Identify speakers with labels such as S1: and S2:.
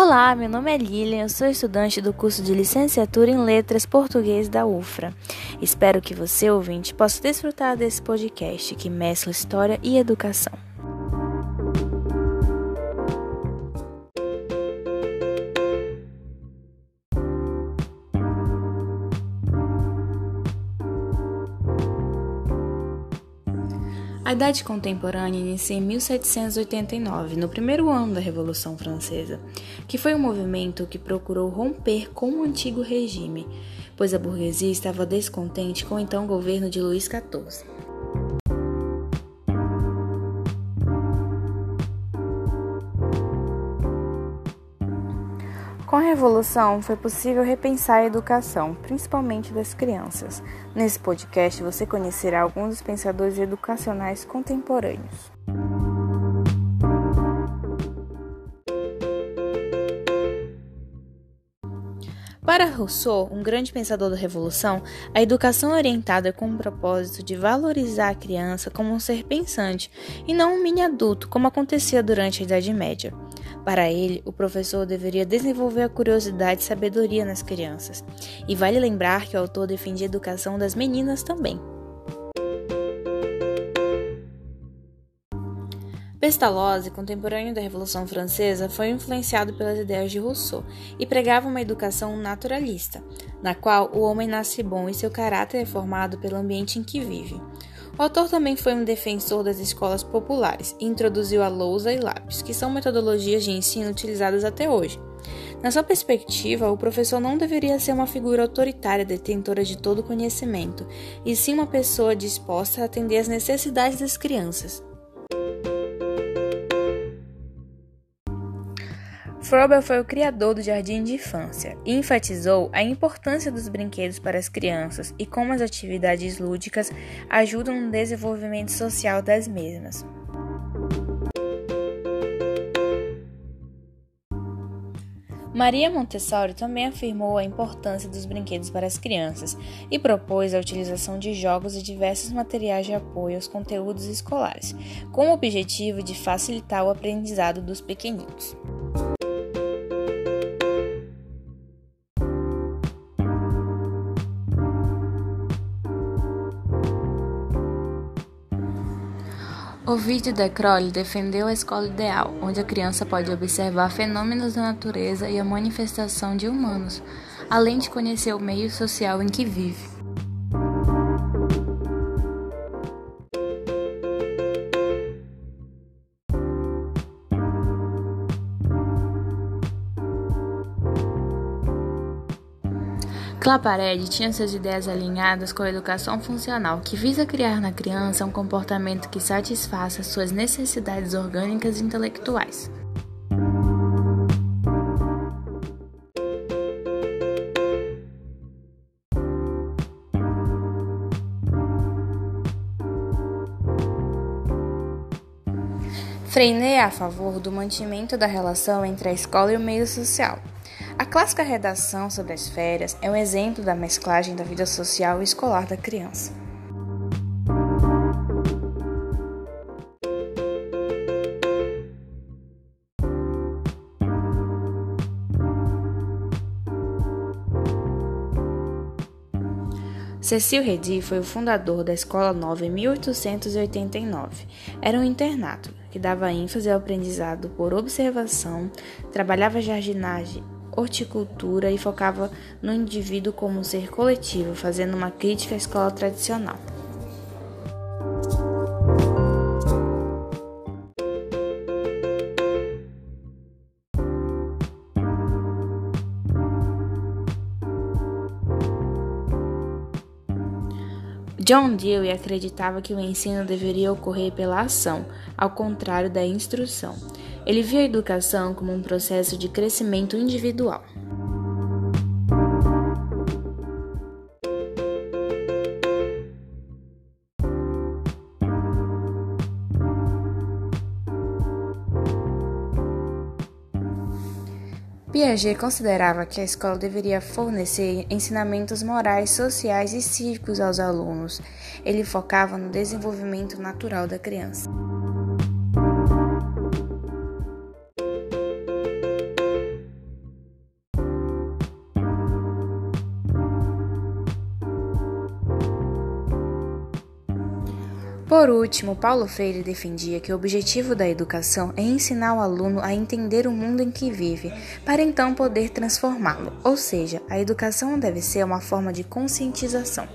S1: Olá, meu nome é Lilian, eu sou estudante do curso de Licenciatura em Letras Português da UFRA. Espero que você, ouvinte, possa desfrutar desse podcast que mescla história e educação. A Idade Contemporânea inicia em 1789, no primeiro ano da Revolução Francesa, que foi um movimento que procurou romper com o antigo regime, pois a burguesia estava descontente com o então governo de Luís XIV. Com a Revolução, foi possível repensar a educação, principalmente das crianças. Nesse podcast, você conhecerá alguns dos pensadores educacionais contemporâneos. Para Rousseau, um grande pensador da Revolução, a educação orientada com o propósito de valorizar a criança como um ser pensante e não um mini adulto, como acontecia durante a Idade Média. Para ele, o professor deveria desenvolver a curiosidade e sabedoria nas crianças. E vale lembrar que o autor defendia a educação das meninas também. Pestalozzi, contemporâneo da Revolução Francesa, foi influenciado pelas ideias de Rousseau e pregava uma educação naturalista, na qual o homem nasce bom e seu caráter é formado pelo ambiente em que vive. O autor também foi um defensor das escolas populares e introduziu a lousa e lápis, que são metodologias de ensino utilizadas até hoje. Na sua perspectiva, o professor não deveria ser uma figura autoritária detentora de todo conhecimento, e sim uma pessoa disposta a atender às necessidades das crianças. Froebel foi o criador do jardim de infância e enfatizou a importância dos brinquedos para as crianças e como as atividades lúdicas ajudam no desenvolvimento social das mesmas. Maria Montessori também afirmou a importância dos brinquedos para as crianças e propôs a utilização de jogos e diversos materiais de apoio aos conteúdos escolares, com o objetivo de facilitar o aprendizado dos pequeninos. Ovidio de Crowley defendeu a escola ideal, onde a criança pode observar fenômenos da natureza e a manifestação de humanos, além de conhecer o meio social em que vive. Claparede tinha suas ideias alinhadas com a educação funcional, que visa criar na criança um comportamento que satisfaça suas necessidades orgânicas e intelectuais. Freinet é a favor do mantimento da relação entre a escola e o meio social. A clássica redação sobre as férias é um exemplo da mesclagem da vida social e escolar da criança. Cecil Redi foi o fundador da Escola Nova em 1889. Era um internato que dava ênfase ao aprendizado por observação, trabalhava jardinagem horticultura e focava no indivíduo como um ser coletivo, fazendo uma crítica à escola tradicional. John Dewey acreditava que o ensino deveria ocorrer pela ação, ao contrário da instrução. Ele via a educação como um processo de crescimento individual. Piaget considerava que a escola deveria fornecer ensinamentos morais, sociais e cívicos aos alunos. Ele focava no desenvolvimento natural da criança. Por último, Paulo Freire defendia que o objetivo da educação é ensinar o aluno a entender o mundo em que vive, para então poder transformá-lo, ou seja, a educação deve ser uma forma de conscientização.